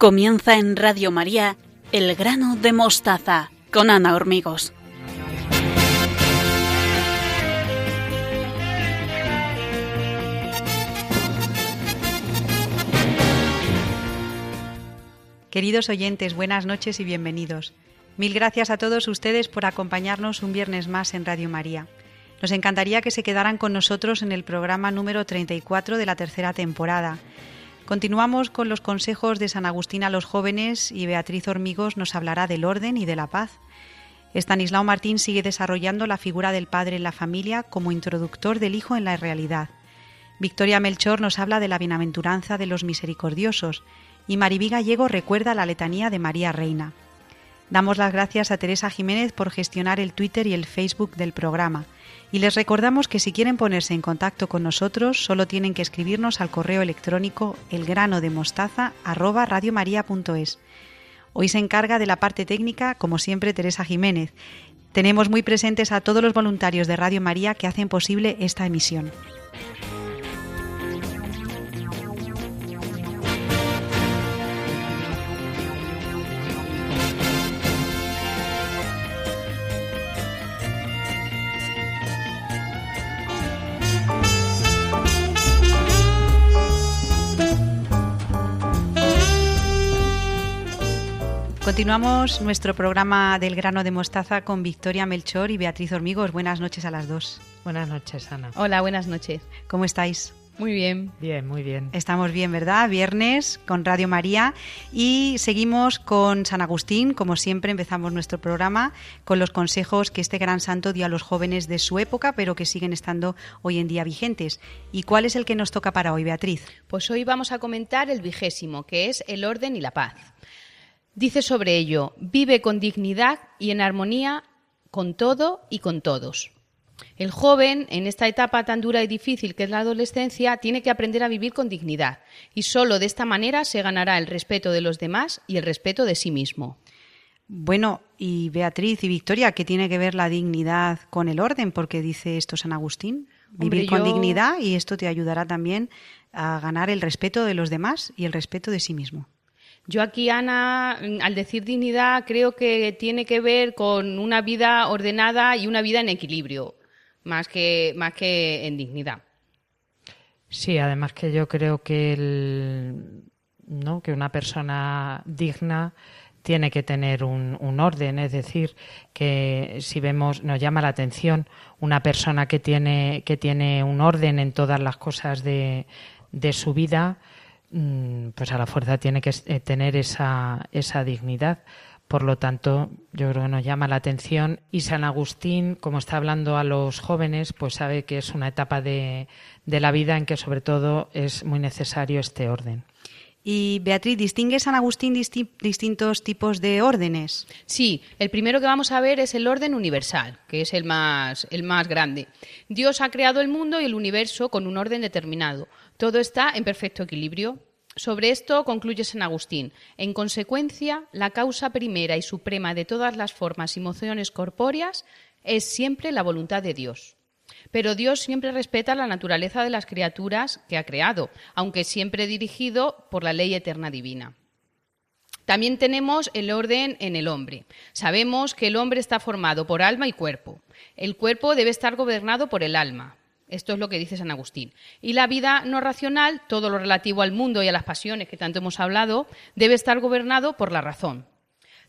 Comienza en Radio María El grano de mostaza con Ana Hormigos. Queridos oyentes, buenas noches y bienvenidos. Mil gracias a todos ustedes por acompañarnos un viernes más en Radio María. Nos encantaría que se quedaran con nosotros en el programa número 34 de la tercera temporada Continuamos con los consejos de San Agustín a los jóvenes y Beatriz Hormigos nos hablará del orden y de la paz. Estanislao Martín sigue desarrollando la figura del padre en la familia como introductor del hijo en la realidad. Victoria Melchor nos habla de la bienaventuranza de los misericordiosos y Maribí Gallego recuerda la letanía de María Reina. Damos las gracias a Teresa Jiménez por gestionar el Twitter y el Facebook del programa y les recordamos que si quieren ponerse en contacto con nosotros, solo tienen que escribirnos al correo electrónico elgranodemostaza@radiomaria.es. Hoy se encarga de la parte técnica, como siempre, Teresa Jiménez. Tenemos muy presentes a todos los voluntarios de Radio María que hacen posible esta emisión. Continuamos nuestro programa del grano de mostaza con Victoria Melchor y Beatriz Hormigos. Buenas noches a las dos. Buenas noches, Ana. Hola, buenas noches. ¿Cómo estáis? Muy bien. Bien, muy bien. Estamos bien, ¿verdad? Viernes con Radio María y seguimos con San Agustín. Como siempre, empezamos nuestro programa con los consejos que este gran santo dio a los jóvenes de su época, pero que siguen estando hoy en día vigentes. ¿Y cuál es el que nos toca para hoy, Beatriz? Pues hoy vamos a comentar el vigésimo, que es el orden y la paz. Dice sobre ello, vive con dignidad y en armonía con todo y con todos. El joven, en esta etapa tan dura y difícil que es la adolescencia, tiene que aprender a vivir con dignidad y solo de esta manera se ganará el respeto de los demás y el respeto de sí mismo. Bueno, y Beatriz y Victoria, ¿qué tiene que ver la dignidad con el orden? Porque dice esto San Agustín. Vivir con dignidad y esto te ayudará también a ganar el respeto de los demás y el respeto de sí mismo. Yo aquí, Ana, al decir dignidad, creo que tiene que ver con una vida ordenada y una vida en equilibrio, más que, más que en dignidad. Sí, además que yo creo que, el, ¿no? que una persona digna tiene que tener un, un, orden, es decir, que si vemos, nos llama la atención una persona que tiene, que tiene un orden en todas las cosas de, de su vida, Mm, pues a la fuerza tiene que eh, tener esa, esa dignidad. Por lo tanto, yo creo que nos llama la atención. Y San Agustín, como está hablando a los jóvenes, pues sabe que es una etapa de, de la vida en que sobre todo es muy necesario este orden. Y Beatriz, ¿distingue San Agustín distintos tipos de órdenes? Sí, el primero que vamos a ver es el orden universal, que es el más, el más grande. Dios ha creado el mundo y el universo con un orden determinado. Todo está en perfecto equilibrio. Sobre esto concluye San Agustín. En consecuencia, la causa primera y suprema de todas las formas y emociones corpóreas es siempre la voluntad de Dios. Pero Dios siempre respeta la naturaleza de las criaturas que ha creado, aunque siempre dirigido por la ley eterna divina. También tenemos el orden en el hombre. Sabemos que el hombre está formado por alma y cuerpo. El cuerpo debe estar gobernado por el alma. Esto es lo que dice San Agustín. Y la vida no racional, todo lo relativo al mundo y a las pasiones que tanto hemos hablado, debe estar gobernado por la razón.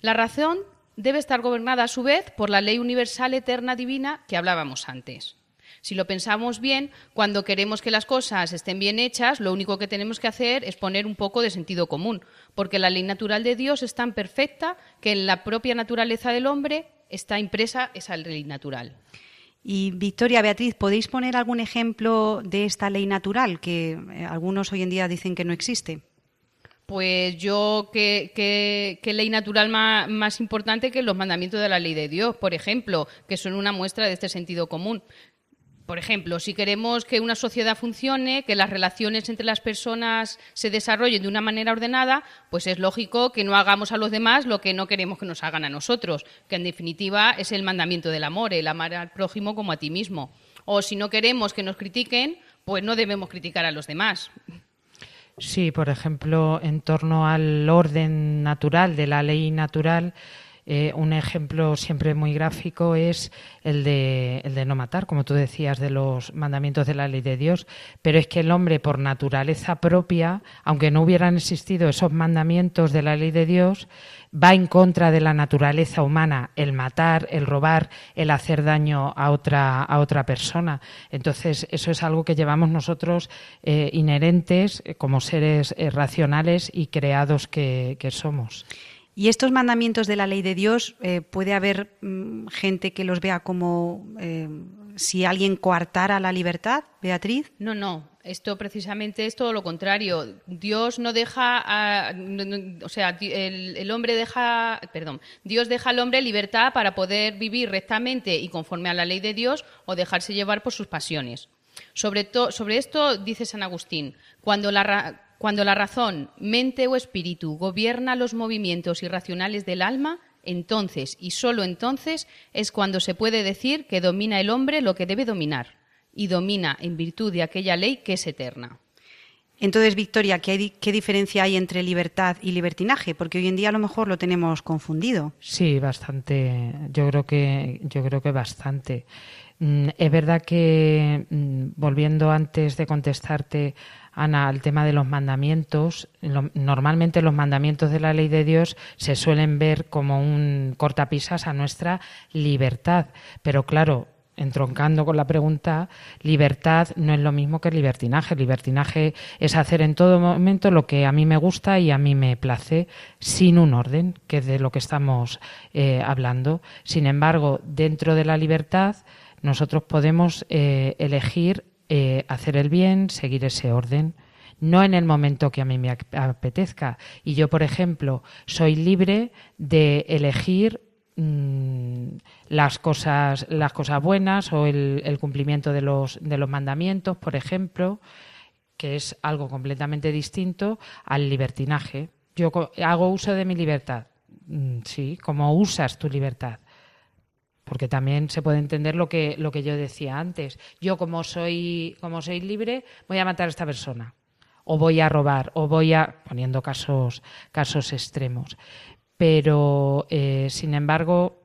La razón debe estar gobernada a su vez por la ley universal eterna divina que hablábamos antes. Si lo pensamos bien, cuando queremos que las cosas estén bien hechas, lo único que tenemos que hacer es poner un poco de sentido común, porque la ley natural de Dios es tan perfecta que en la propia naturaleza del hombre está impresa esa ley natural. Y Victoria, Beatriz, ¿podéis poner algún ejemplo de esta ley natural que eh, algunos hoy en día dicen que no existe? Pues yo, ¿qué, ley natural más, importante que los mandamientos de la ley de Dios, por ejemplo, que son una muestra de este sentido común? Por ejemplo, si queremos que una sociedad funcione, que las relaciones entre las personas se desarrollen de una manera ordenada, pues es lógico que no hagamos a los demás lo que no queremos que nos hagan a nosotros, que en definitiva es el mandamiento del amor, el amar al prójimo como a ti mismo. O si no queremos que nos critiquen, pues no debemos criticar a los demás. Sí, por ejemplo, en torno al orden natural, de la ley natural, eh, un ejemplo siempre muy gráfico es el de, el de no matar, como tú decías, de los mandamientos de la ley de Dios. Pero es que el hombre, por naturaleza propia, aunque no hubieran existido esos mandamientos de la ley de Dios, va en contra de la naturaleza humana el matar, el robar, el hacer daño a otra, a otra persona. Entonces, eso es algo que llevamos nosotros eh, inherentes eh, como seres racionales y creados que somos. Y estos mandamientos de la ley de Dios, eh, puede haber mm, gente que los vea como eh, si alguien coartara la libertad, Beatriz. No, no. Esto precisamente es todo lo contrario. Dios no deja, o sea, el, hombre deja, perdón, Dios deja al hombre libertad para poder vivir rectamente y conforme a la ley de Dios o dejarse llevar por sus pasiones. Sobre, sobre esto dice San Agustín, cuando la, cuando la razón, mente o espíritu gobierna los movimientos irracionales del alma, entonces y sólo entonces es cuando se puede decir que domina el hombre lo que debe dominar y domina en virtud de aquella ley que es eterna. Entonces, Victoria, ¿qué, ¿qué, diferencia hay entre libertad y libertinaje? Porque hoy en día a lo mejor lo tenemos confundido. Sí, bastante. Yo creo que, yo creo que bastante. Mm, es verdad que, mm, volviendo antes de contestarte Ana, al tema de los mandamientos. normalmente los mandamientos de la ley de Dios se suelen ver como un cortapisas a nuestra libertad. Pero claro, entroncando con la pregunta, libertad no es lo mismo que libertinaje. Libertinaje es hacer en todo momento lo que a mí me gusta y a mí me place, sin un orden, que es de lo que estamos eh, hablando. Sin embargo, dentro de la libertad, nosotros podemos eh, elegir eh, hacer el bien, seguir ese orden, no en el momento que a mí me apetezca. Y yo, por ejemplo, soy libre de elegir mm, las cosas, las cosas buenas o el, cumplimiento de los, de los mandamientos, por ejemplo, que es algo completamente distinto al libertinaje. Yo hago uso de mi libertad. Mm, sí, como usas tu libertad porque también se puede entender lo que, lo que yo decía antes. Yo como soy, como soy libre, voy a matar a esta persona, o voy a robar, o voy a, poniendo casos, casos extremos. Pero, eh, sin embargo,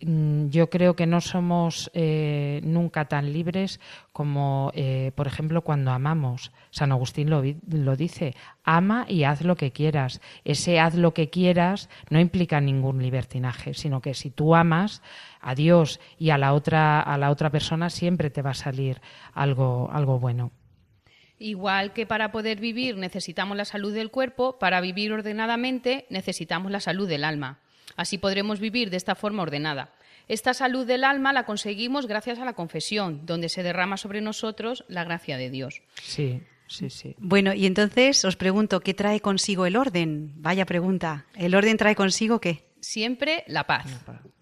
yo creo que no somos eh, nunca tan libres como, eh, por ejemplo, cuando amamos. San Agustín lo, lo, dice, ama y haz lo que quieras. Ese haz lo que quieras no implica ningún libertinaje, sino que si tú amas a Dios y a la otra, a la otra persona, siempre te va a salir algo, algo bueno. Igual que para poder vivir necesitamos la salud del cuerpo, para vivir ordenadamente necesitamos la salud del alma. Así podremos vivir de esta forma ordenada. Esta salud del alma la conseguimos gracias a la confesión, donde se derrama sobre nosotros la gracia de Dios. Sí. Sí, sí. Bueno, y entonces os pregunto, ¿qué trae consigo el orden? Vaya pregunta. ¿El orden trae consigo qué? Siempre la paz.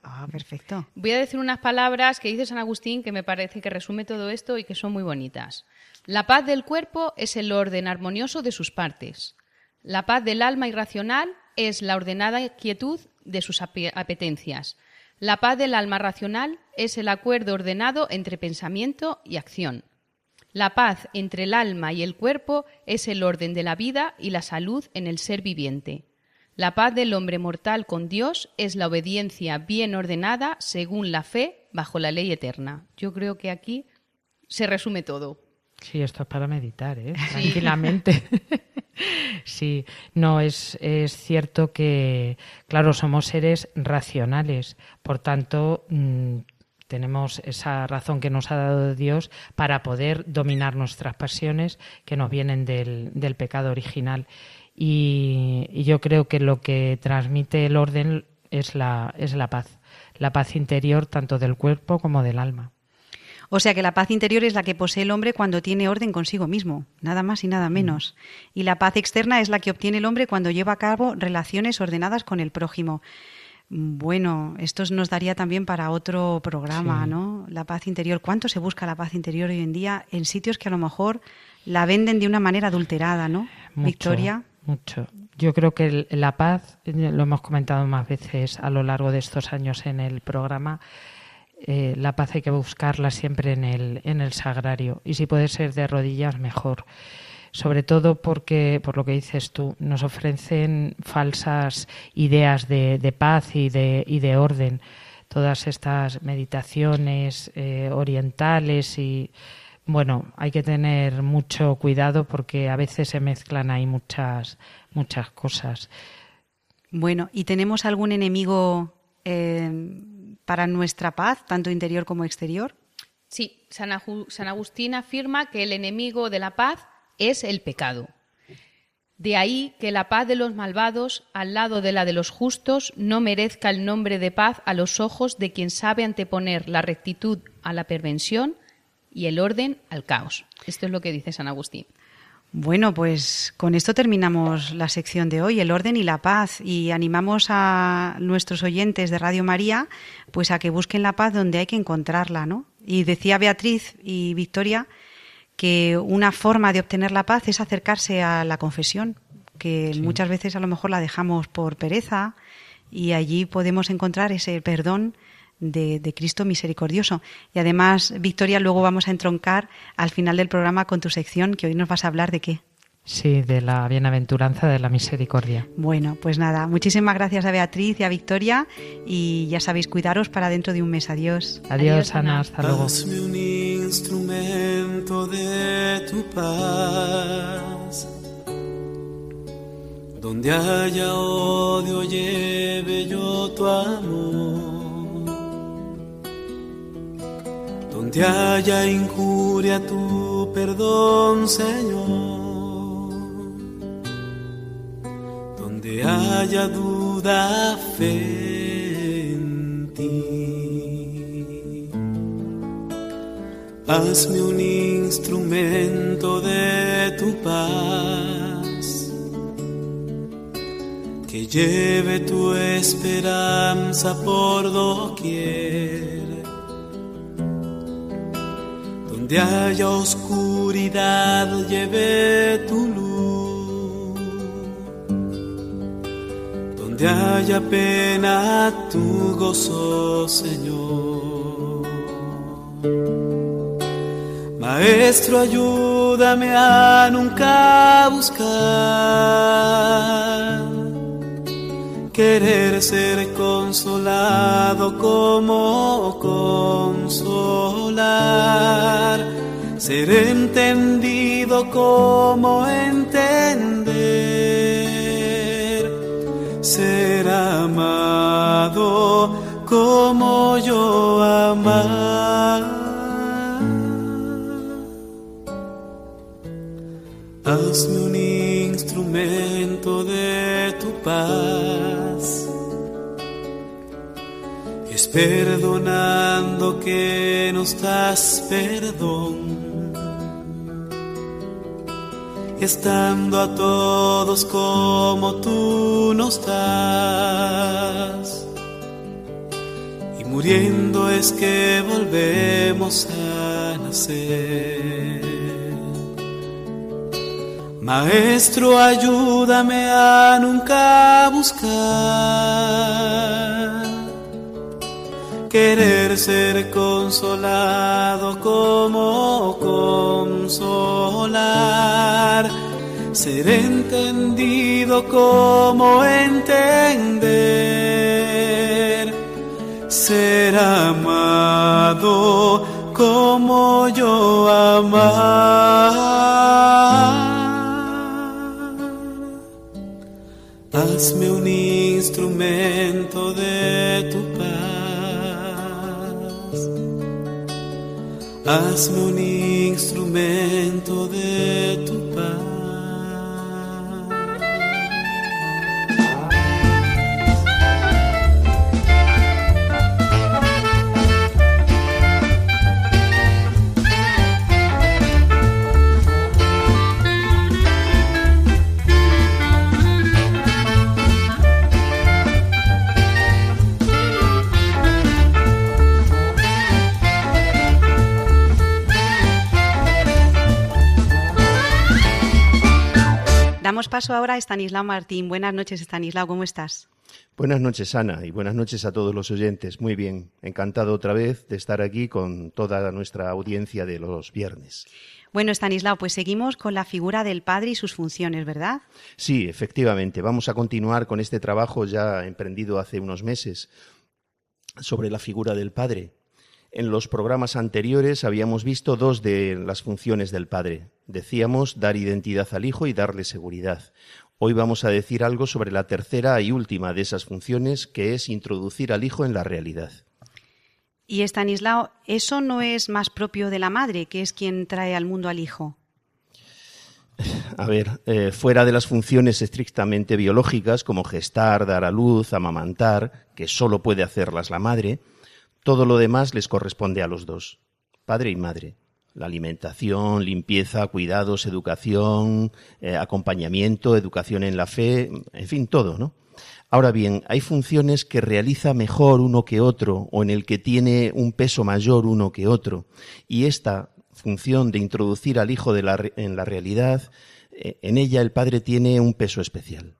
Ah, perfecto. Voy a decir unas palabras que dice San Agustín que me parece que resume todo esto y que son muy bonitas. La paz del cuerpo es el orden armonioso de sus partes. La paz del alma irracional es la ordenada quietud de sus apetencias. La paz del alma racional es el acuerdo ordenado entre pensamiento y acción. La paz entre el alma y el cuerpo es el orden de la vida y la salud en el ser viviente. La paz del hombre mortal con Dios es la obediencia bien ordenada según la fe bajo la ley eterna. Yo creo que aquí se resume todo. Sí, esto es para meditar, ¿eh? tranquilamente. Sí, no, es, es cierto que, claro, somos seres racionales, por tanto, mm, tenemos esa razón que nos ha dado Dios para poder dominar nuestras pasiones que nos vienen del, del pecado original. Y, y, yo creo que lo que transmite el orden es la, es la paz, la paz interior tanto del cuerpo como del alma. O sea que la paz interior es la que posee el hombre cuando tiene orden consigo mismo, nada más y nada menos. Y la paz externa es la que obtiene el hombre cuando lleva a cabo relaciones ordenadas con el prójimo. Bueno, esto nos daría también para otro programa, ¿no? La paz interior. ¿Cuánto se busca la paz interior hoy en día en sitios que a lo mejor la venden de una manera adulterada, ¿no? Victoria. Mucho. Yo creo que la paz, lo hemos comentado más veces a lo largo de estos años en el programa, eh, la paz hay que buscarla siempre en el, en el sagrario y si puede ser de rodillas mejor sobre todo porque, por lo que dices tú, nos ofrecen falsas ideas de, paz y de, y de orden. Todas estas meditaciones eh, orientales y, bueno, hay que tener mucho cuidado porque a veces se mezclan ahí muchas, muchas cosas. Bueno, ¿y tenemos algún enemigo eh, para nuestra paz, tanto interior como exterior? Sí, San, Agustín afirma que el enemigo de la paz es el pecado. De ahí que la paz de los malvados, al lado de la de los justos, no merezca el nombre de paz a los ojos de quien sabe anteponer la rectitud a la pervención y el orden al caos. Esto es lo que dice San Agustín. Bueno, pues con esto terminamos la sección de hoy, el orden y la paz, y animamos a nuestros oyentes de Radio María, pues a que busquen la paz donde hay que encontrarla, ¿no? Y decía Beatriz y Victoria que una forma de obtener la paz es acercarse a la confesión, que muchas veces a lo mejor la dejamos por pereza y allí podemos encontrar ese perdón de, de, Cristo misericordioso. Y además, Victoria, luego vamos a entroncar al final del programa con tu sección, que hoy nos vas a hablar de qué. Sí, de la bienaventuranza de la misericordia. Bueno, pues nada, muchísimas gracias a Beatriz y a Victoria y ya sabéis, cuidaros para dentro de un mes. Adiós. Adiós, Ana, hasta luego. Hazme un instrumento de tu paz. Donde haya odio, lleve yo tu amor. Donde haya injuria, tu perdón, Señor haya duda, fe en ti. Hazme un instrumento de tu paz, que lleve tu esperanza por doquier. Donde haya oscuridad, lleve tu luz donde haya pena, tu gozo, Señor. Maestro, ayúdame a nunca buscar querer ser consolado como consolar, ser entendido como entender ser amado como yo amar. Hazme un instrumento de tu paz. Perdonando que nos das perdón estando a todos como tú nos das. Y muriendo es que volvemos a nacer. Maestro, ayúdame a nunca buscar querer ser consolado como consolar, ser entendido como entender, ser amado como yo amar. Hazme un instrumento hazme un instrumento de tu Damos paso ahora a Estanislao Martín. Buenas noches, Estanislao, ¿cómo estás? Buenas noches, Ana, y buenas noches a todos los oyentes. Muy bien, encantado otra vez de estar aquí con toda nuestra audiencia de los viernes. Bueno, Estanislao, pues seguimos con la figura del padre y sus funciones, ¿verdad? Sí, efectivamente. Vamos a continuar con este trabajo ya emprendido hace unos meses sobre la figura del padre. En los programas anteriores habíamos visto dos de las funciones del padre. Decíamos dar identidad al hijo y darle seguridad. Hoy vamos a decir algo sobre la tercera y última de esas funciones, que es introducir al hijo en la realidad. Y Estanislao, ¿eso no es más propio de la madre, que es quien trae al mundo al hijo? A ver, eh, fuera de las funciones estrictamente biológicas, como gestar, dar a luz, amamantar, que solo puede hacerlas la madre, todo lo demás les corresponde a los dos, padre y madre la alimentación, limpieza, cuidados, educación, eh, acompañamiento, educación en la fe, en fin, todo, ¿no? Ahora bien, hay funciones que realiza mejor uno que otro o en el que tiene un peso mayor uno que otro. Y esta función de introducir al hijo en la realidad, eh, en ella el padre tiene un peso especial.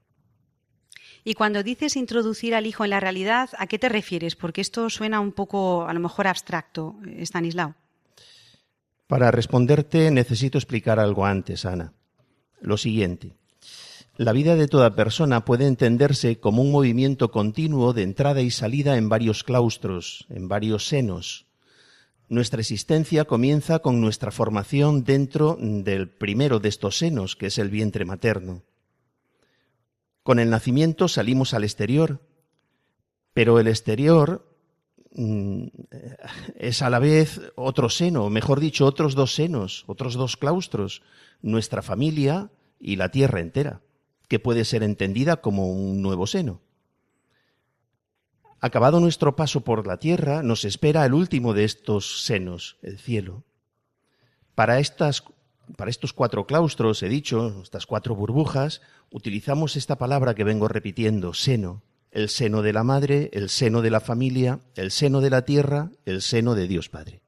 Y cuando dices introducir al hijo en la realidad, ¿a qué te refieres? Porque esto suena un poco, a lo mejor, abstracto, Stanislao. Para responderte necesito explicar algo antes, Ana. Lo siguiente. La vida de toda persona puede entenderse como un movimiento continuo de entrada y salida en varios claustros, en varios senos. Nuestra existencia comienza con nuestra formación dentro del primero de estos senos, que es el vientre materno. Con el nacimiento salimos al exterior, pero el exterior Mm, es a la vez otro seno, mejor dicho, otros dos senos, otros dos claustros, nuestra familia y la tierra entera, que puede ser entendida como un nuevo seno. Acabado nuestro paso por la tierra, nos espera el último de estos senos, el cielo. Para, estas, para estos cuatro claustros, he dicho, estas cuatro burbujas, utilizamos esta palabra que vengo repitiendo, seno el seno de la madre, el seno de la familia, el seno de la tierra, el seno de Dios Padre.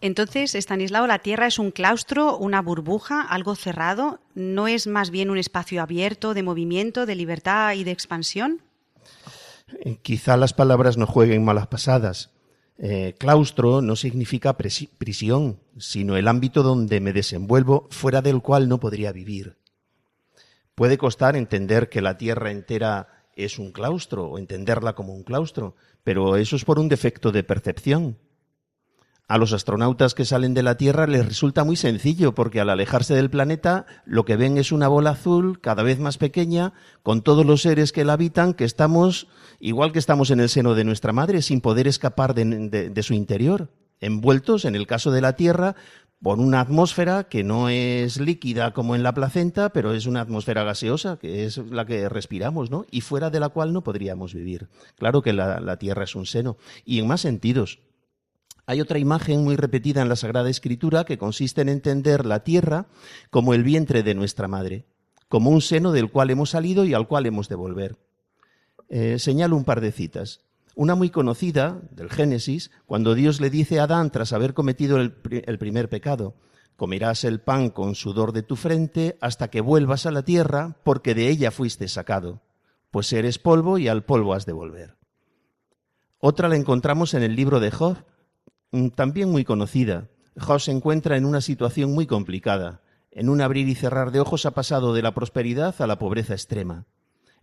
Entonces, Estanislao, la tierra es un claustro, una burbuja, algo cerrado, ¿no es más bien un espacio abierto de movimiento, de libertad y de expansión? Eh, quizá las palabras no jueguen malas pasadas. Eh, claustro no significa prisión, sino el ámbito donde me desenvuelvo, fuera del cual no podría vivir. Puede costar entender que la tierra entera es un claustro o entenderla como un claustro, pero eso es por un defecto de percepción. A los astronautas que salen de la Tierra les resulta muy sencillo porque al alejarse del planeta lo que ven es una bola azul cada vez más pequeña con todos los seres que la habitan que estamos igual que estamos en el seno de nuestra madre sin poder escapar de, su interior, envueltos en el caso de la Tierra por una atmósfera que no es líquida como en la placenta, pero es una atmósfera gaseosa, que es la que respiramos, ¿no? Y fuera de la cual no podríamos vivir. Claro que la, la Tierra es un seno. Y en más sentidos. Hay otra imagen muy repetida en la Sagrada Escritura que consiste en entender la Tierra como el vientre de nuestra madre, como un seno del cual hemos salido y al cual hemos de volver. Eh, señalo un par de citas. Una muy conocida del Génesis, cuando Dios le dice a Adán, tras haber cometido el, primer pecado, comerás el pan con sudor de tu frente hasta que vuelvas a la tierra, porque de ella fuiste sacado, pues eres polvo y al polvo has de volver. Otra la encontramos en el libro de Job, mm, también muy conocida. Job se encuentra en una situación muy complicada. En un abrir y cerrar de ojos ha pasado de la prosperidad a la pobreza extrema.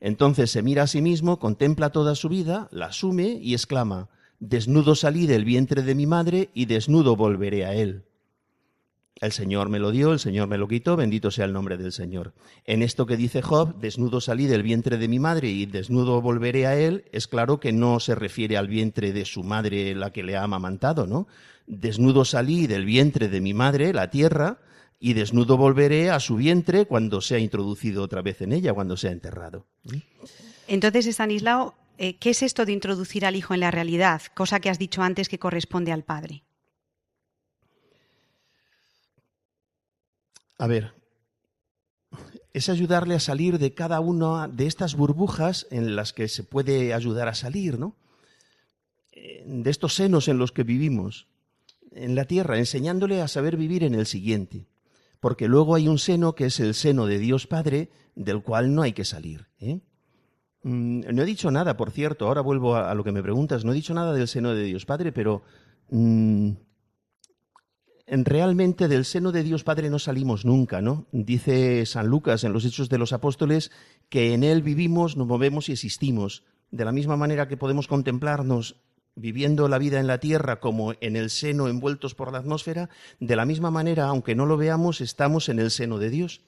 Entonces se mira a sí mismo, contempla toda su vida, la asume y exclama, Desnudo salí del vientre de mi madre y desnudo volveré a él. El Señor me lo dio, el Señor me lo quitó, bendito sea el nombre del Señor. En esto que dice Job, desnudo salí del vientre de mi madre y desnudo volveré a él, es claro que no se refiere al vientre de su madre la que le ha amamantado, ¿no? Desnudo salí del vientre de mi madre, la tierra, y desnudo volveré a su vientre cuando sea introducido otra vez en ella, cuando sea enterrado. Entonces, Estanislao, eh, ¿qué es esto de introducir al hijo en la realidad? Cosa que has dicho antes que corresponde al padre. A ver, es ayudarle a salir de cada una de estas burbujas en las que se puede ayudar a salir, ¿no? Eh, de estos senos en los que vivimos en la tierra, enseñándole a saber vivir en el siguiente. Porque luego hay un seno que es el seno de Dios Padre, del cual no hay que salir. ¿eh? Mm, no he dicho nada, por cierto, ahora vuelvo a, lo que me preguntas, no he dicho nada del seno de Dios Padre, pero mm, realmente del seno de Dios Padre no salimos nunca, ¿no? Dice San Lucas en los Hechos de los Apóstoles que en Él vivimos, nos movemos y existimos. De la misma manera que podemos contemplarnos viviendo la vida en la tierra como en el seno envueltos por la atmósfera, de la misma manera, aunque no lo veamos, estamos en el seno de Dios.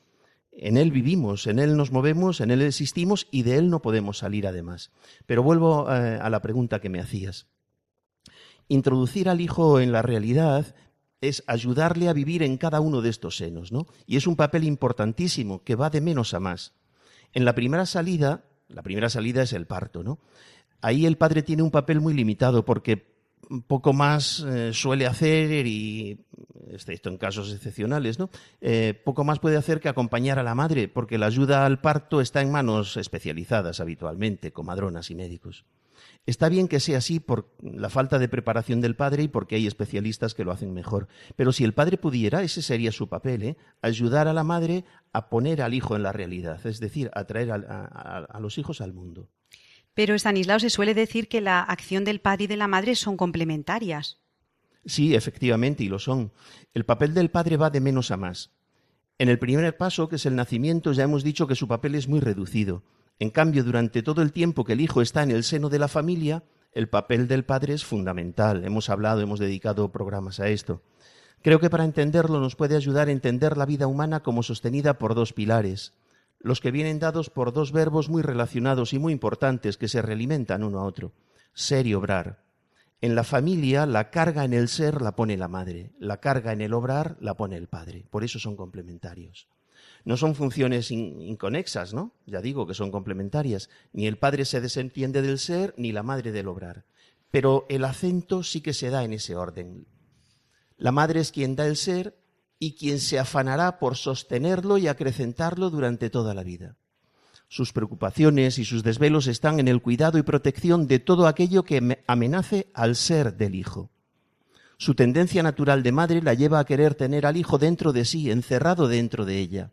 En Él vivimos, en Él nos movemos, en Él existimos y de Él no podemos salir además. Pero vuelvo eh, a la pregunta que me hacías. Introducir al Hijo en la realidad es ayudarle a vivir en cada uno de estos senos, ¿no? Y es un papel importantísimo que va de menos a más. En la primera salida, la primera salida es el parto, ¿no? Ahí el padre tiene un papel muy limitado porque poco más eh, suele hacer y excepto en casos excepcionales, ¿no? Eh, poco más puede hacer que acompañar a la madre, porque la ayuda al parto está en manos especializadas habitualmente, comadronas y médicos. Está bien que sea así por la falta de preparación del padre y porque hay especialistas que lo hacen mejor. Pero si el padre pudiera, ese sería su papel, ¿eh? ayudar a la madre a poner al hijo en la realidad, es decir, a traer a los hijos al mundo. Pero Estanislao se suele decir que la acción del padre y de la madre son complementarias. Sí, efectivamente, y lo son. El papel del padre va de menos a más. En el primer paso, que es el nacimiento, ya hemos dicho que su papel es muy reducido. En cambio, durante todo el tiempo que el hijo está en el seno de la familia, el papel del padre es fundamental. Hemos hablado, hemos dedicado programas a esto. Creo que para entenderlo nos puede ayudar a entender la vida humana como sostenida por dos pilares, los que vienen dados por dos verbos muy relacionados y muy importantes que se realimentan uno a otro, ser y obrar. En la familia la carga en el ser la pone la madre, la carga en el obrar la pone el padre, por eso son complementarios. No son funciones inconexas, ¿no? Ya digo que son complementarias. Ni el padre se desentiende del ser, ni la madre del obrar. Pero el acento sí que se da en ese orden. La madre es quien da el ser y quien se afanará por sostenerlo y acrecentarlo durante toda la vida. Sus preocupaciones y sus desvelos están en el cuidado y protección de todo aquello que amenace al ser del hijo. Su tendencia natural de madre la lleva a querer tener al hijo dentro de sí, encerrado dentro de ella.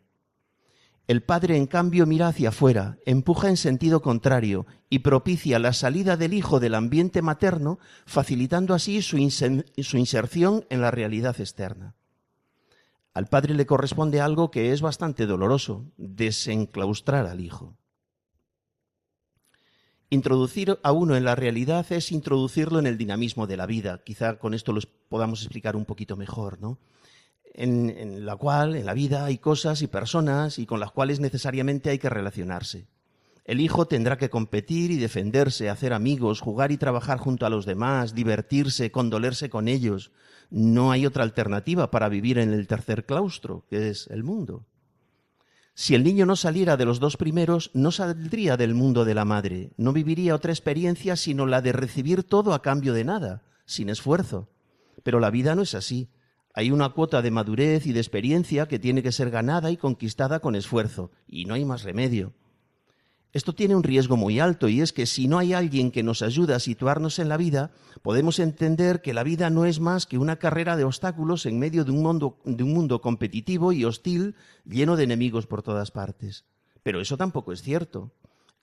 El padre, en cambio, mira hacia afuera, empuja en sentido contrario y propicia la salida del hijo del ambiente materno, facilitando así su, inserción en la realidad externa. Al padre le corresponde algo que es bastante doloroso, desenclaustrar al hijo. Introducir a uno en la realidad es introducirlo en el dinamismo de la vida. Quizá con esto lo podamos explicar un poquito mejor, ¿no? En, en, la cual, en la vida, hay cosas y personas y con las cuales necesariamente hay que relacionarse. El hijo tendrá que competir y defenderse, hacer amigos, jugar y trabajar junto a los demás, divertirse, condolerse con ellos, no hay otra alternativa para vivir en el tercer claustro, que es el mundo. Si el niño no saliera de los dos primeros, no saldría del mundo de la madre, no viviría otra experiencia sino la de recibir todo a cambio de nada, sin esfuerzo. Pero la vida no es así. Hay una cuota de madurez y de experiencia que tiene que ser ganada y conquistada con esfuerzo, y no hay más remedio. Esto tiene un riesgo muy alto y es que si no hay alguien que nos ayude a situarnos en la vida, podemos entender que la vida no es más que una carrera de obstáculos en medio de un mundo, de un mundo competitivo y hostil lleno de enemigos por todas partes. Pero eso tampoco es cierto.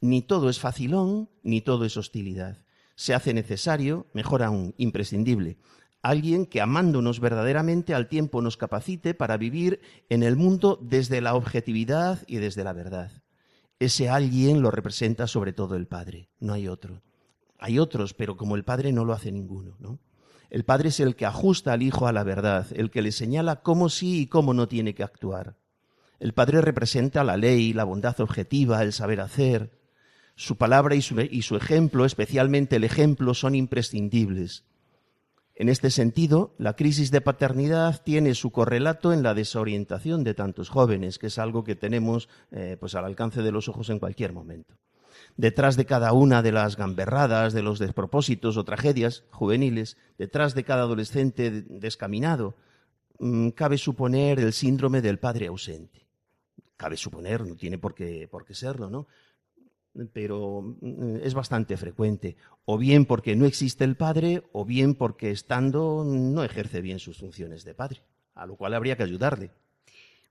Ni todo es facilón, ni todo es hostilidad. Se hace necesario, mejor aún, imprescindible, alguien que amándonos verdaderamente al tiempo nos capacite para vivir en el mundo desde la objetividad y desde la verdad. Ese alguien lo representa sobre todo el Padre, no hay otro. Hay otros, pero como el Padre no lo hace ninguno, ¿no? El Padre es el que ajusta al Hijo a la verdad, el que le señala cómo sí y cómo no tiene que actuar. El Padre representa la ley, la bondad objetiva, el saber hacer. Su palabra y su, y su ejemplo, especialmente el ejemplo, son imprescindibles. En este sentido, la crisis de paternidad tiene su correlato en la desorientación de tantos jóvenes, que es algo que tenemos eh, pues al alcance de los ojos en cualquier momento. Detrás de cada una de las gamberradas, de los despropósitos o tragedias juveniles, detrás de cada adolescente descaminado, mm, cabe suponer el síndrome del padre ausente. Cabe suponer, no tiene por qué, por qué serlo, ¿no? Pero mm, es bastante frecuente, o bien porque no existe el padre, o bien porque estando no ejerce bien sus funciones de padre, a lo cual habría que ayudarle.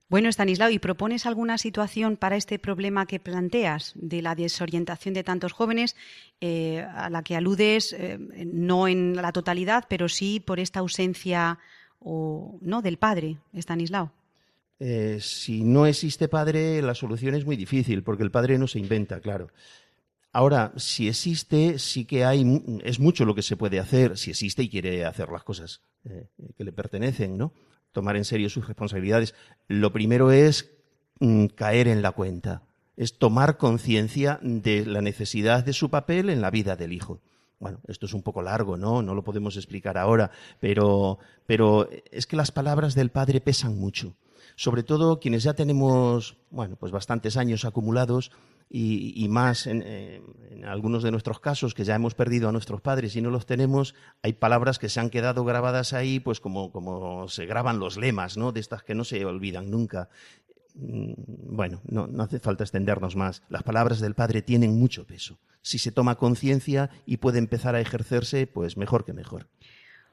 Bueno, Stanislao, ¿y propones alguna situación para este problema que planteas de la desorientación de tantos jóvenes, eh, a la que aludes eh, no en la totalidad, pero sí por esta ausencia o no del padre, Stanislao? Eh, si no existe padre, la solución es muy difícil, porque el padre no se inventa, claro. Ahora, si existe, sí que hay, es mucho lo que se puede hacer, si existe y quiere hacer las cosas que le pertenecen, ¿no? tomar en serio sus responsabilidades. Lo primero es mm, caer en la cuenta, es tomar conciencia de la necesidad de su papel en la vida del hijo. Bueno, esto es un poco largo, ¿no? No lo podemos explicar ahora, pero, pero es que las palabras del padre pesan mucho. Sobre todo quienes ya tenemos, bueno, pues bastantes años acumulados, y, más en, algunos de nuestros casos que ya hemos perdido a nuestros padres y no los tenemos, hay palabras que se han quedado grabadas ahí, pues como, como se graban los lemas, ¿no? De estas que no se olvidan nunca. Mm, bueno, no, no hace falta extendernos más. Las palabras del Padre tienen mucho peso. Si se toma conciencia y puede empezar a ejercerse, pues mejor que mejor.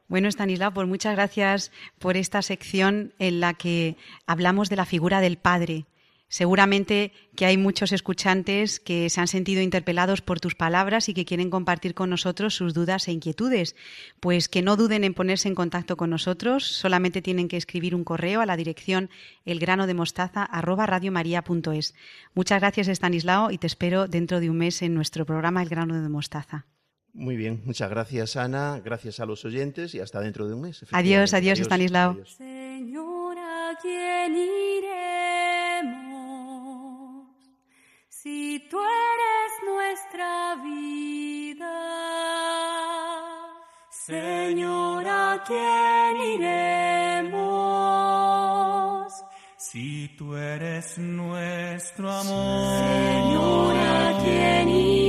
Bueno, Stanislav, pues muchas gracias por esta sección en la que hablamos de la figura del Padre Seguramente que hay muchos escuchantes que se han sentido interpelados por tus palabras y que quieren compartir con nosotros sus dudas e inquietudes. Pues que no duden en ponerse en contacto con nosotros, solamente tienen que escribir un correo a la dirección elgranodemostaza@radiomaria.es. Muchas gracias, Estanislao, y te espero dentro de un mes en nuestro programa El grano de mostaza. Muy bien, muchas gracias, Ana, gracias a los oyentes y hasta dentro de un mes. Adiós, adiós, Estanislao. Señora, ¿quién si tú eres nuestra vida. Señora, ¿a quién iremos? Si tú eres nuestro amor. Señora, ¿a quién iremos?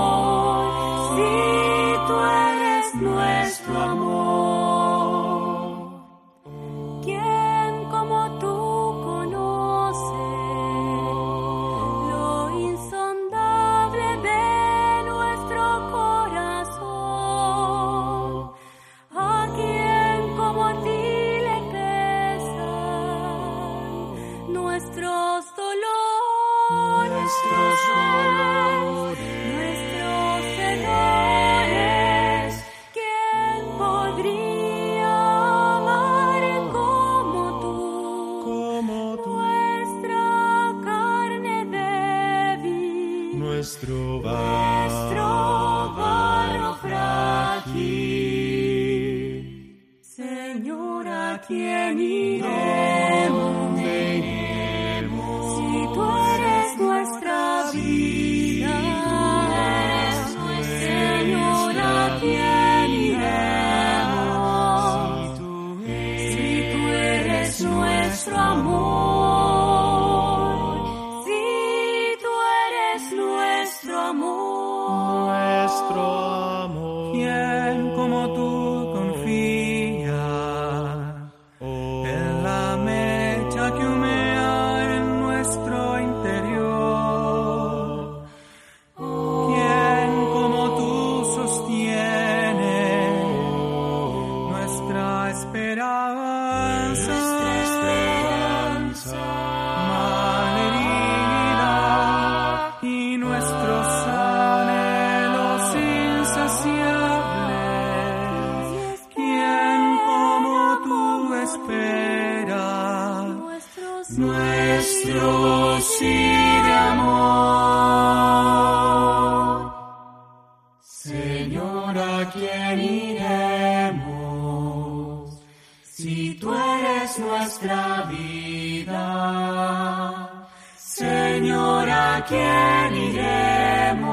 iremos?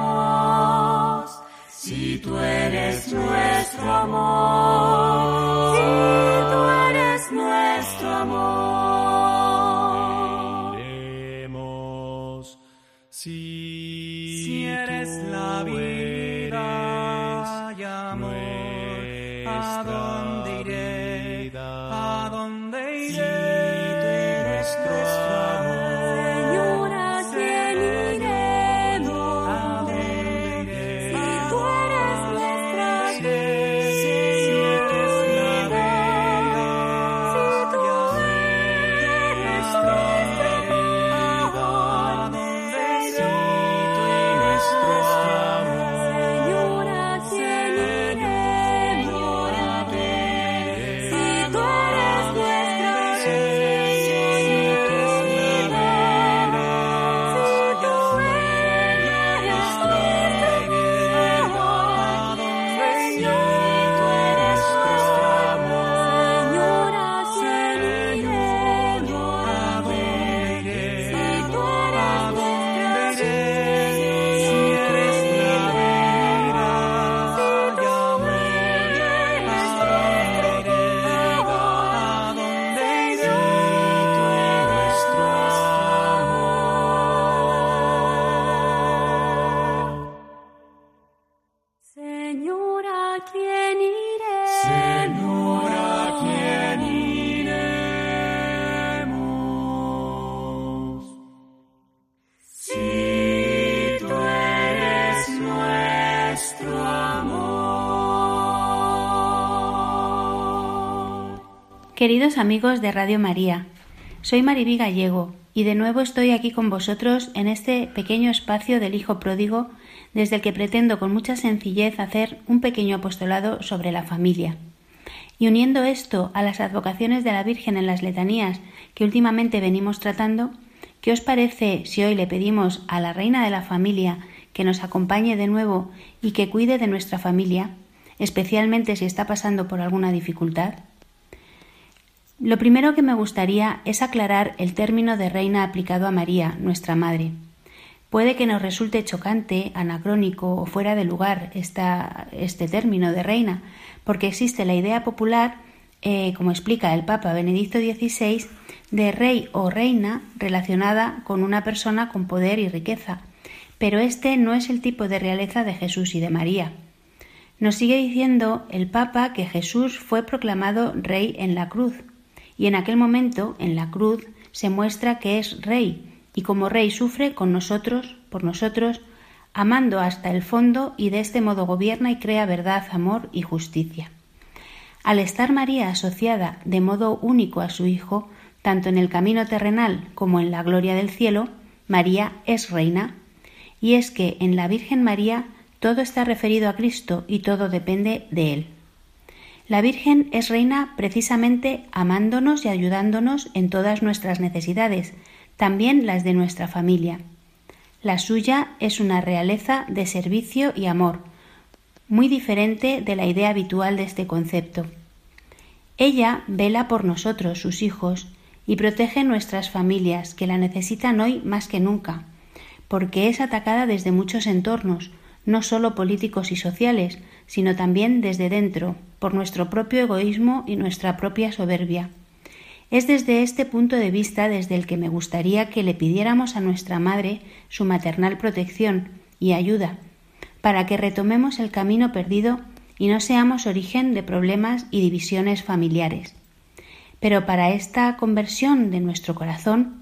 Si tú eres nuestro amor. Si tú eres nuestro amor. Queridos amigos de Radio María, soy Maribí Gallego y de nuevo estoy aquí con vosotros en este pequeño espacio del Hijo Pródigo desde el que pretendo con mucha sencillez hacer un pequeño apostolado sobre la familia. Y uniendo esto a las advocaciones de la Virgen en las letanías que últimamente venimos tratando, ¿qué os parece si hoy le pedimos a la Reina de la Familia que nos acompañe de nuevo y que cuide de nuestra familia, especialmente si está pasando por alguna dificultad? Lo primero que me gustaría es aclarar el término de reina aplicado a María, nuestra Madre. Puede que nos resulte chocante, anacrónico o fuera de lugar esta, este término de reina, porque existe la idea popular, eh, como explica el Papa Benedicto XVI, de rey o reina relacionada con una persona con poder y riqueza. Pero este no es el tipo de realeza de Jesús y de María. Nos sigue diciendo el Papa que Jesús fue proclamado rey en la cruz, y en aquel momento, en la cruz, se muestra que es rey, y como rey sufre con nosotros, por nosotros, amando hasta el fondo y de este modo gobierna y crea verdad, amor y justicia. Al estar María asociada de modo único a su Hijo, tanto en el camino terrenal como en la gloria del cielo, María es reina, y es que en la Virgen María todo está referido a Cristo y todo depende de Él. La Virgen es reina precisamente amándonos y ayudándonos en todas nuestras necesidades, también las de nuestra familia. La suya es una realeza de servicio y amor, muy diferente de la idea habitual de este concepto. Ella vela por nosotros, sus hijos, y protege nuestras familias, que la necesitan hoy más que nunca, porque es atacada desde muchos entornos, no solo políticos y sociales, sino también desde dentro, por nuestro propio egoísmo y nuestra propia soberbia. Es desde este punto de vista desde el que me gustaría que le pidiéramos a nuestra Madre su maternal protección y ayuda, para que retomemos el camino perdido y no seamos origen de problemas y divisiones familiares. Pero para esta conversión de nuestro corazón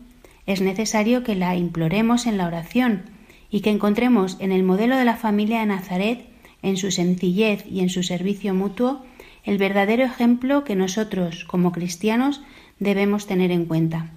es necesario que la imploremos en la oración y que encontremos en el modelo de la familia de Nazaret, en su sencillez y en su servicio mutuo, el verdadero ejemplo que nosotros, como cristianos, debemos tener en cuenta.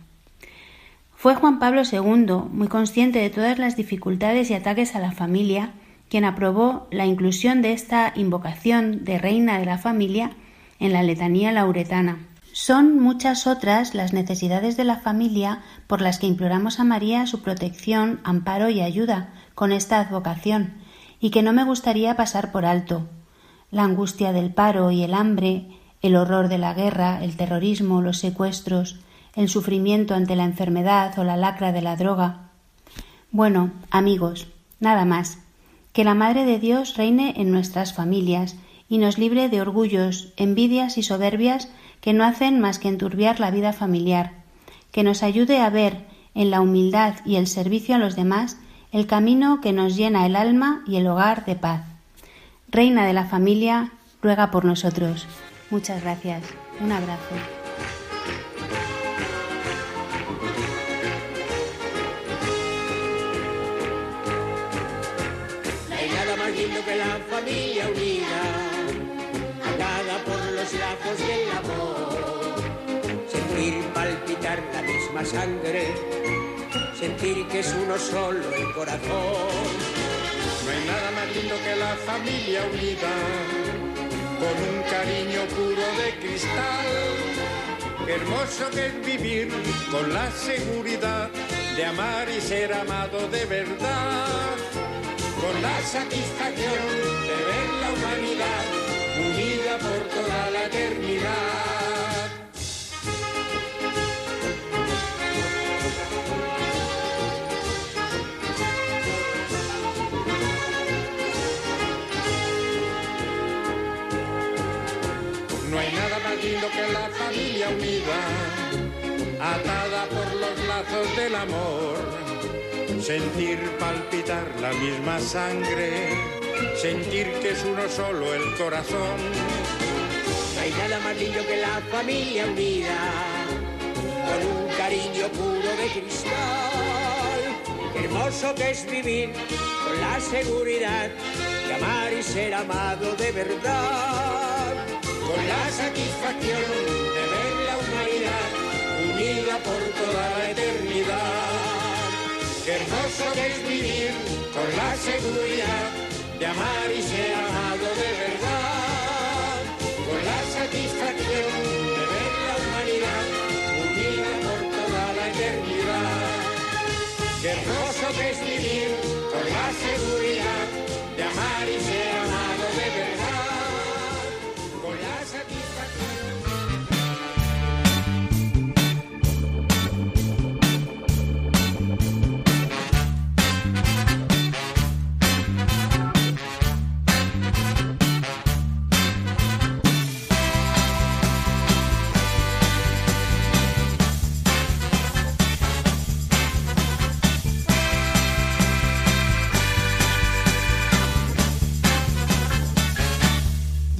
Fue Juan Pablo II, muy consciente de todas las dificultades y ataques a la familia, quien aprobó la inclusión de esta invocación de reina de la familia en la letanía lauretana. Son muchas otras las necesidades de la familia por las que imploramos a María su protección, amparo y ayuda con esta advocación, y que no me gustaría pasar por alto. La angustia del paro y el hambre, el horror de la guerra, el terrorismo, los secuestros, el sufrimiento ante la enfermedad o la lacra de la droga. Bueno, amigos, nada más. Que la Madre de Dios reine en nuestras familias y nos libre de orgullos, envidias y soberbias que no hacen más que enturbiar la vida familiar, que nos ayude a ver en la humildad y el servicio a los demás el camino que nos llena el alma y el hogar de paz. Reina de la familia, ruega por nosotros. Muchas gracias. Un abrazo. Misma sangre, sentir que es uno solo el corazón. No hay nada más lindo que la familia unida, con un cariño puro de cristal. Qué hermoso que es vivir con la seguridad de amar y ser amado de verdad. Con la satisfacción de ver la humanidad unida por toda la eternidad. Del amor. Sentir palpitar la misma sangre, sentir que es uno solo el corazón. No hay nada más lindo que la familia unida, con un cariño puro de cristal. Qué hermoso que es vivir con la seguridad de amar y ser amado de verdad. Con la satisfacción por toda la eternidad. Qué hermoso que es vivir con la seguridad de amar y ser amado de verdad, con la satisfacción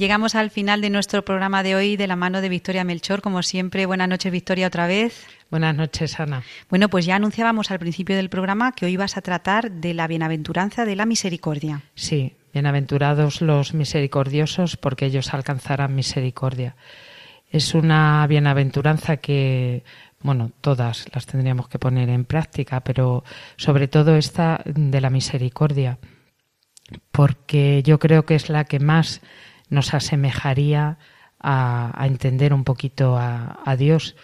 Llegamos al final de nuestro programa de hoy de la mano de Victoria Melchor. Como siempre, buenas noches, Victoria, otra vez. Buenas noches, Ana. Bueno, pues ya anunciábamos al principio del programa que hoy vas a tratar de la bienaventuranza de la misericordia. Sí, bienaventurados los misericordiosos, porque ellos alcanzarán misericordia. Es una bienaventuranza que, bueno, todas las tendríamos que poner en práctica, pero sobre todo esta de la misericordia, porque yo creo que es la que más nos asemejaría a, entender un poquito a, Dios.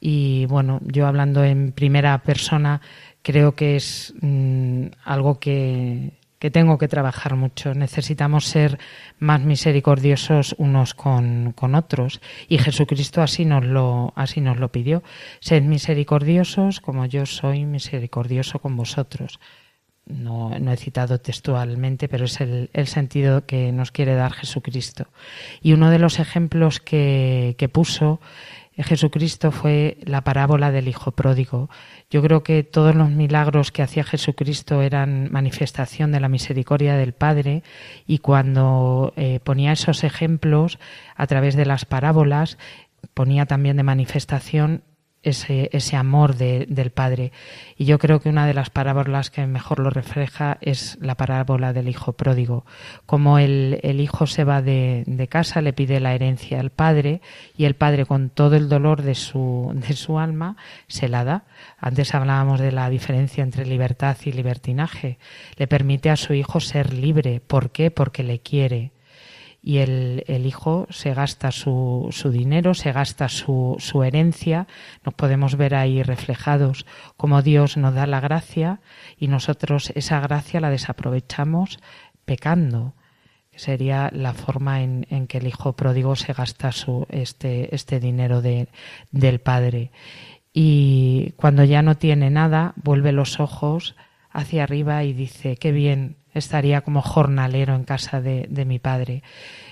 Y bueno, yo hablando en primera persona, creo que es mmm, algo que, que, tengo que trabajar mucho. Necesitamos ser más misericordiosos unos con, con, otros. Y Jesucristo así nos lo, así nos lo pidió. Sed misericordiosos como yo soy misericordioso con vosotros no, no, he citado textualmente, pero es el, el, sentido que nos quiere dar Jesucristo. Y uno de los ejemplos que, que puso Jesucristo fue la parábola del Hijo Pródigo. Yo creo que todos los milagros que hacía Jesucristo eran manifestación de la misericordia del Padre y cuando eh, ponía esos ejemplos a través de las parábolas, ponía también de manifestación ese, ese amor de, del Padre. Y yo creo que una de las parábolas que mejor lo refleja es la parábola del Hijo pródigo. Como el, el Hijo se va de, de, casa, le pide la herencia al Padre y el Padre con todo el dolor de su, de su alma se la da. Antes hablábamos de la diferencia entre libertad y libertinaje. Le permite a su Hijo ser libre. ¿Por qué? Porque le quiere y el, el, hijo se gasta su, su dinero, se gasta su, su, herencia. Nos podemos ver ahí reflejados como Dios nos da la gracia y nosotros esa gracia la desaprovechamos pecando. Sería la forma en, en que el hijo pródigo se gasta su, este, este dinero de, del padre. Y cuando ya no tiene nada, vuelve los ojos hacia arriba y dice, qué bien, estaría como jornalero en casa de, de mi padre.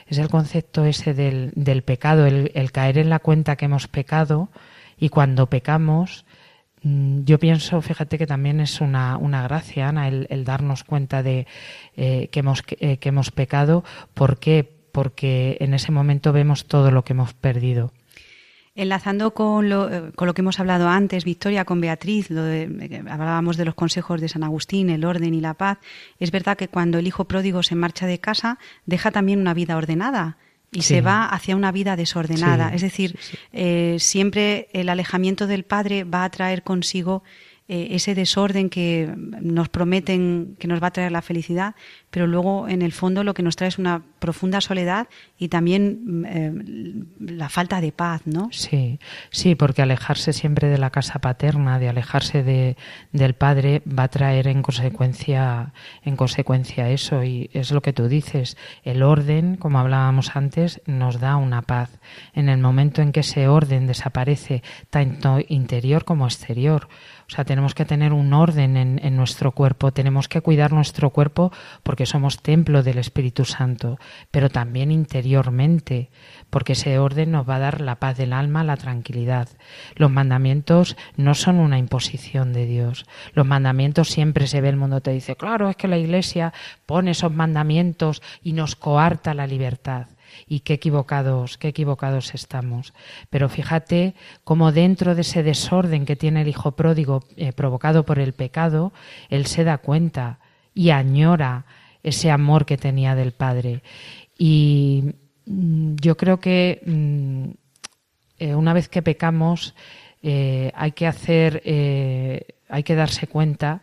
Es el concepto ese del, del pecado, el, el, caer en la cuenta que hemos pecado y cuando pecamos, mm, yo pienso, fíjate que también es una, una gracia, Ana, el, el, darnos cuenta de eh, que, hemos, eh, que hemos pecado. ¿Por qué? Porque en ese momento vemos todo lo que hemos perdido. Enlazando con lo, eh, con lo, que hemos hablado antes, Victoria, con Beatriz, lo de, hablábamos de los consejos de San Agustín, el orden y la paz, es verdad que cuando el hijo pródigo se marcha de casa, deja también una vida ordenada y sí. se va hacia una vida desordenada. Sí, es decir, sí, eh, siempre el alejamiento del padre va a traer consigo eh, ese desorden que nos prometen que nos va a traer la felicidad, pero luego en el fondo lo que nos trae es una profunda soledad y también eh, la falta de paz, ¿no? Sí, sí, porque alejarse siempre de la casa paterna, de alejarse de, del padre, va a traer en consecuencia, en consecuencia eso y es lo que tú dices, el orden, como hablábamos antes, nos da una paz. En el momento en que ese orden desaparece, tanto interior como exterior, o sea, tenemos que tener un orden en, nuestro cuerpo, tenemos que cuidar nuestro cuerpo porque somos templo del Espíritu Santo, pero también interiormente, porque ese orden nos va a dar la paz del alma, la tranquilidad. Los mandamientos no son una imposición de Dios. Los mandamientos siempre se ve, el mundo te dice, claro, es que la Iglesia pone esos mandamientos y nos coarta la libertad y qué equivocados, qué equivocados estamos. Pero fíjate cómo dentro de ese desorden que tiene el hijo pródigo eh, provocado por el pecado, él se da cuenta y añora ese amor que tenía del Padre. Y mm, yo creo que mm, eh, una vez que pecamos, eh, hay que hacer, hay que darse cuenta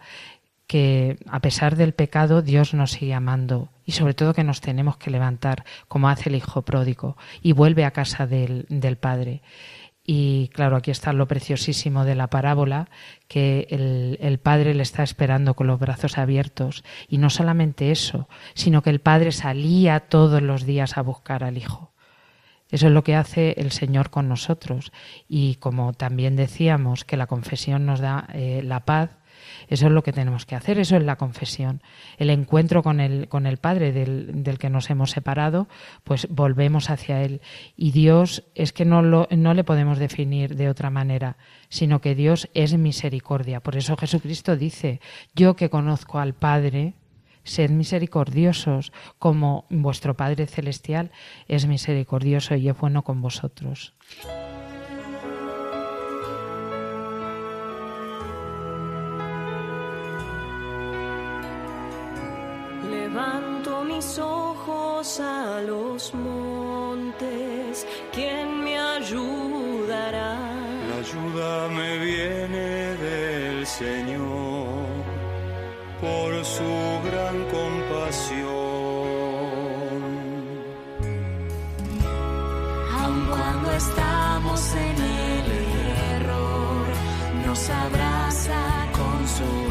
que a pesar del pecado Dios nos sigue amando y sobre todo que nos tenemos que levantar como hace el hijo pródigo y vuelve a casa del, del Padre. Y claro, aquí está lo preciosísimo de la parábola, que el, el, Padre le está esperando con los brazos abiertos. Y no solamente eso, sino que el Padre salía todos los días a buscar al Hijo. Eso es lo que hace el Señor con nosotros. Y como también decíamos que la confesión nos da eh, la paz, eso es lo que tenemos que hacer, eso es la confesión. El encuentro con el, con el Padre del, del que nos hemos separado, pues volvemos hacia Él. Y Dios es que no, lo, no le podemos definir de otra manera, sino que Dios es misericordia. Por eso Jesucristo dice, yo que conozco al Padre, sed misericordiosos, como vuestro Padre Celestial es misericordioso y es bueno con vosotros. A los montes, ¿quién me ayudará? La ayuda me viene del Señor, por su gran compasión. Aun cuando estamos en el error, nos abraza con su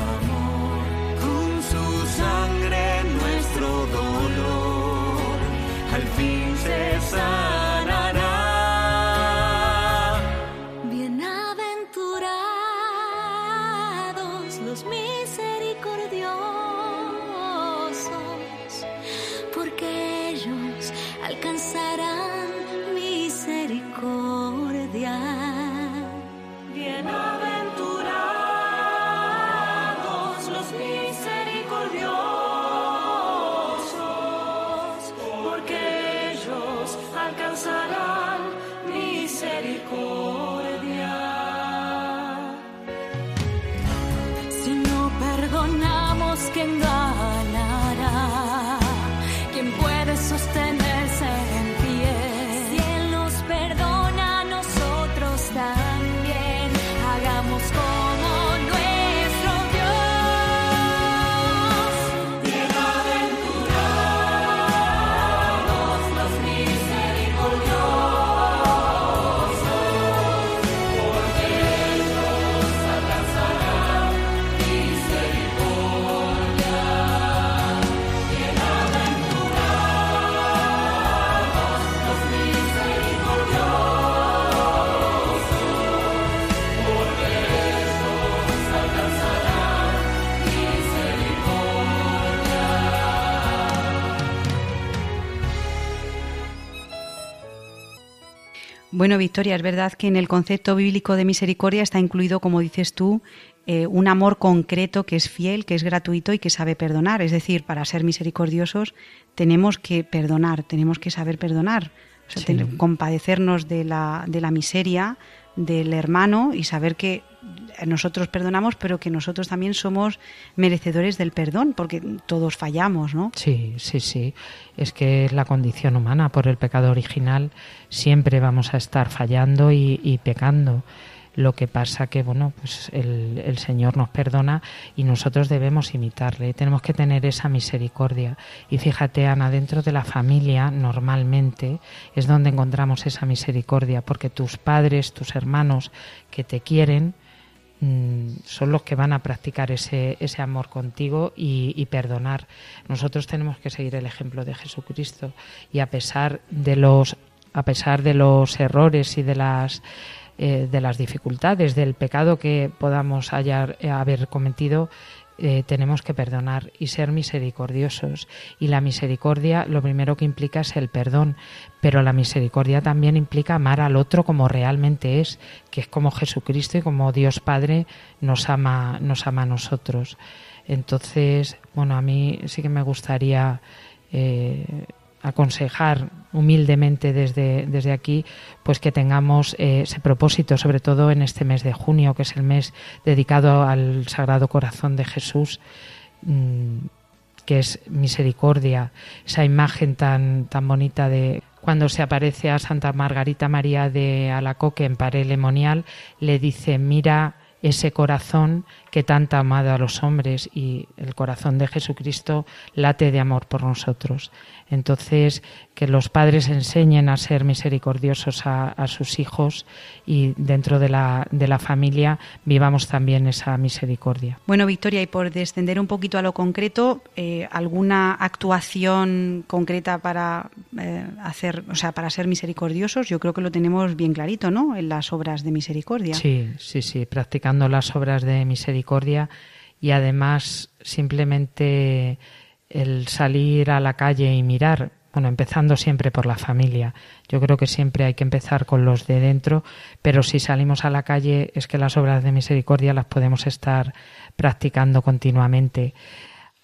Bueno, Victoria, es verdad que en el concepto bíblico de misericordia está incluido, como dices tú, eh, un amor concreto que es fiel, que es gratuito y que sabe perdonar. Es decir, para ser misericordiosos tenemos que perdonar, tenemos que saber perdonar, o sea, Sí. ten- compadecernos de la, de la miseria del hermano y saber que nosotros perdonamos, pero que nosotros también somos merecedores del perdón, porque todos fallamos, ¿no? Sí, sí, sí. Es que es la condición humana. Por el pecado original siempre vamos a estar fallando y, pecando. Lo que pasa que, bueno, pues el, el Señor nos perdona y nosotros debemos imitarle. Tenemos que tener esa misericordia. Y fíjate, Ana, dentro de la familia, normalmente, es donde encontramos esa misericordia, porque tus padres, tus hermanos que te quieren, mm, son los que van a practicar ese, ese amor contigo y, y perdonar. Nosotros tenemos que seguir el ejemplo de Jesucristo y a pesar de los a pesar de los errores y de las eh, de las dificultades del pecado que podamos hallar, eh, haber cometido eh, tenemos que perdonar y ser misericordiosos. Y la misericordia lo primero que implica es el perdón, pero la misericordia también implica amar al otro como realmente es, que es como Jesucristo y como Dios Padre nos ama, nos ama a nosotros. Entonces, bueno, a mí sí que me gustaría aconsejar humildemente desde, desde aquí pues que tengamos eh, ese propósito sobre todo en este mes de junio que es el mes dedicado al Sagrado Corazón de Jesús mm, que es misericordia esa imagen tan tan bonita de cuando se aparece a Santa Margarita María de Alacoque en Paré Lemonial, le dice, mira ese corazón que tanto ha amado a los hombres y el corazón de Jesucristo late de amor por nosotros. Entonces, que los padres enseñen a ser misericordiosos a, sus hijos y dentro de la, de la, familia vivamos también esa misericordia. Bueno, Victoria, y por descender un poquito a lo concreto, eh, ¿alguna actuación concreta para eh, hacer, o sea, para ser misericordiosos? Yo creo que lo tenemos bien clarito, ¿no? En las obras de misericordia. Sí, sí, sí, practicando las obras de misericordia y además simplemente el salir a la calle y mirar, bueno, empezando siempre por la familia. Yo creo que siempre hay que empezar con los de dentro, pero si salimos a la calle es que las obras de misericordia las podemos estar practicando continuamente.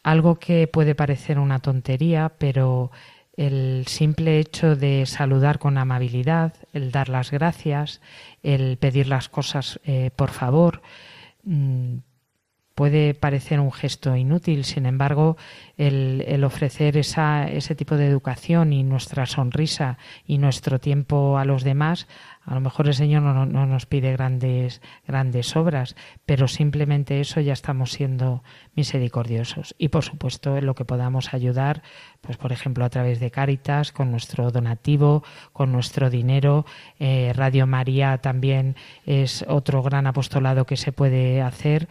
Algo que puede parecer una tontería, pero el simple hecho de saludar con amabilidad, el dar las gracias, el pedir las cosas eh, por favor, mm, puede parecer un gesto inútil, sin embargo, el, ofrecer esa, ese tipo de educación y nuestra sonrisa y nuestro tiempo a los demás, a lo mejor el Señor no, no, nos pide grandes, grandes obras, pero simplemente eso ya estamos siendo misericordiosos. Y por supuesto, en lo que podamos ayudar, pues por ejemplo, a través de Cáritas, con nuestro donativo, con nuestro dinero. Eh, Radio María también es otro gran apostolado que se puede hacer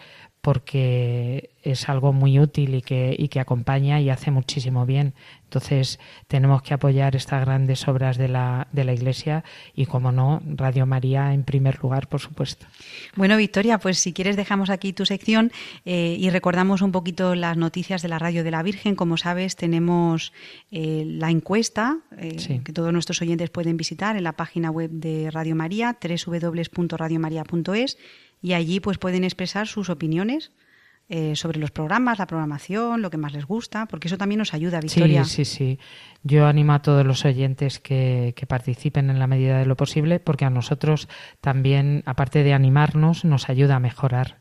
porque es algo muy útil y que, y que acompaña y hace muchísimo bien. Entonces tenemos que apoyar estas grandes obras de la, de la Iglesia y, como no, Radio María en primer lugar, por supuesto. Bueno, Victoria, pues si quieres dejamos aquí tu sección eh, y recordamos un poquito las noticias de la Radio de la Virgen. Como sabes, tenemos eh, la encuesta eh, que todos nuestros oyentes pueden visitar en la página web de Radio María, www.radiomaria.es y allí pues pueden expresar sus opiniones eh, sobre los programas, la programación, lo que más les gusta, porque eso también nos ayuda, Victoria. Sí, sí, sí. Yo animo a todos los oyentes que, que participen en la medida de lo posible, porque a nosotros también, aparte de animarnos, nos ayuda a mejorar.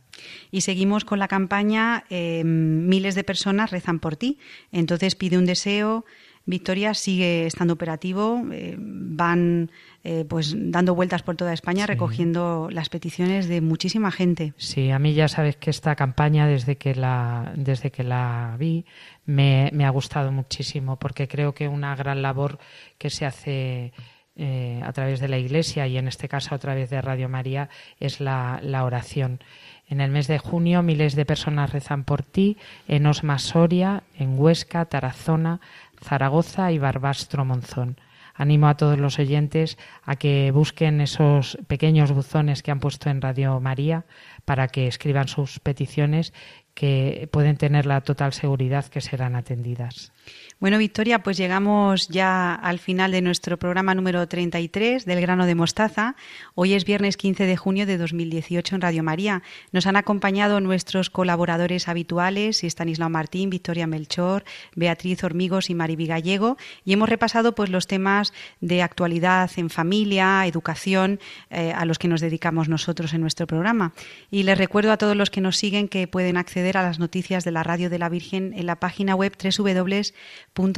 Y seguimos con la campaña eh, Miles de personas rezan por ti. Entonces pide un deseo. Victoria sigue estando operativo. Eh, van eh, pues dando vueltas por toda España recogiendo las peticiones de muchísima gente. Sí, a mí ya sabes que esta campaña desde que la desde que la vi me, ha gustado muchísimo porque creo que una gran labor que se hace eh, a través de la Iglesia y en este caso a través de Radio María es la, la oración. En el mes de junio miles de personas rezan por ti en Osma Soria, en Huesca, Tarazona, Zaragoza y Barbastro Monzón animo a todos los oyentes a que busquen esos pequeños buzones que han puesto en Radio María para que escriban sus peticiones que pueden tener la total seguridad que serán atendidas. Bueno, Victoria, pues llegamos ya al final de nuestro programa número 33 del grano de mostaza. Hoy es viernes 15 de junio de 2018 en Radio María. Nos han acompañado nuestros colaboradores habituales, Estanislao Martín, Victoria Melchor, Beatriz Hormigos y Mariby Gallego, y hemos repasado pues los temas de actualidad en familia, educación, eh, a los que nos dedicamos nosotros en nuestro programa. Y les recuerdo a todos los que nos siguen que pueden acceder a las noticias de la Radio de la Virgen en la página web www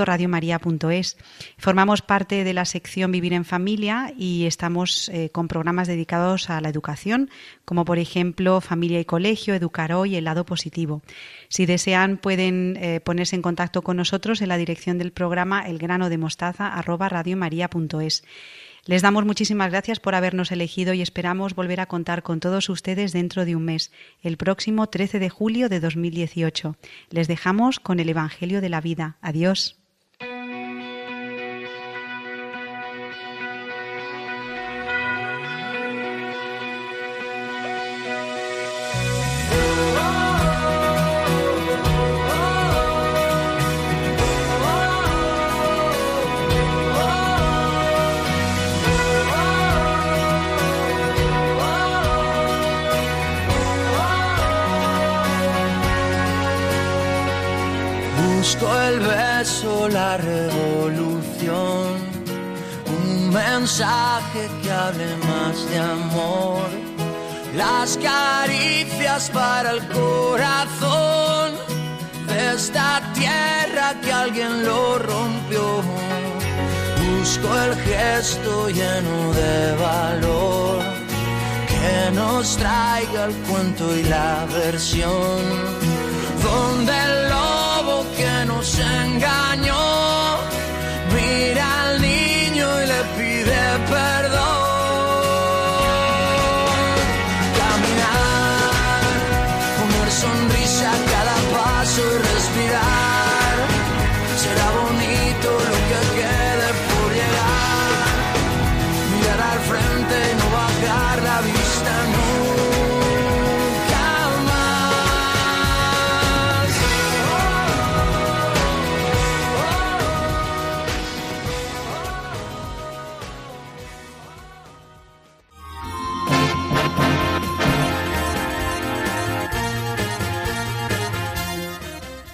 radiomaria.es. Formamos parte de la sección Vivir en Familia y estamos eh, con programas dedicados a la educación, como por ejemplo Familia y Colegio, Educar Hoy, El Lado Positivo. Si desean, pueden eh, ponerse en contacto con nosotros en la dirección del programa elgranodemostaza.radiomaria.es. Les damos muchísimas gracias por habernos elegido y esperamos volver a contar con todos ustedes dentro de un mes, el próximo 13 de julio de 2018. Les dejamos con el Evangelio de la Vida. Adiós. busco el beso, la revolución, un mensaje que hable más de amor, las caricias para el corazón de esta tierra que alguien lo rompió. Busco el gesto lleno de valor que nos traiga el cuento y la versión. Donde que nos engañó.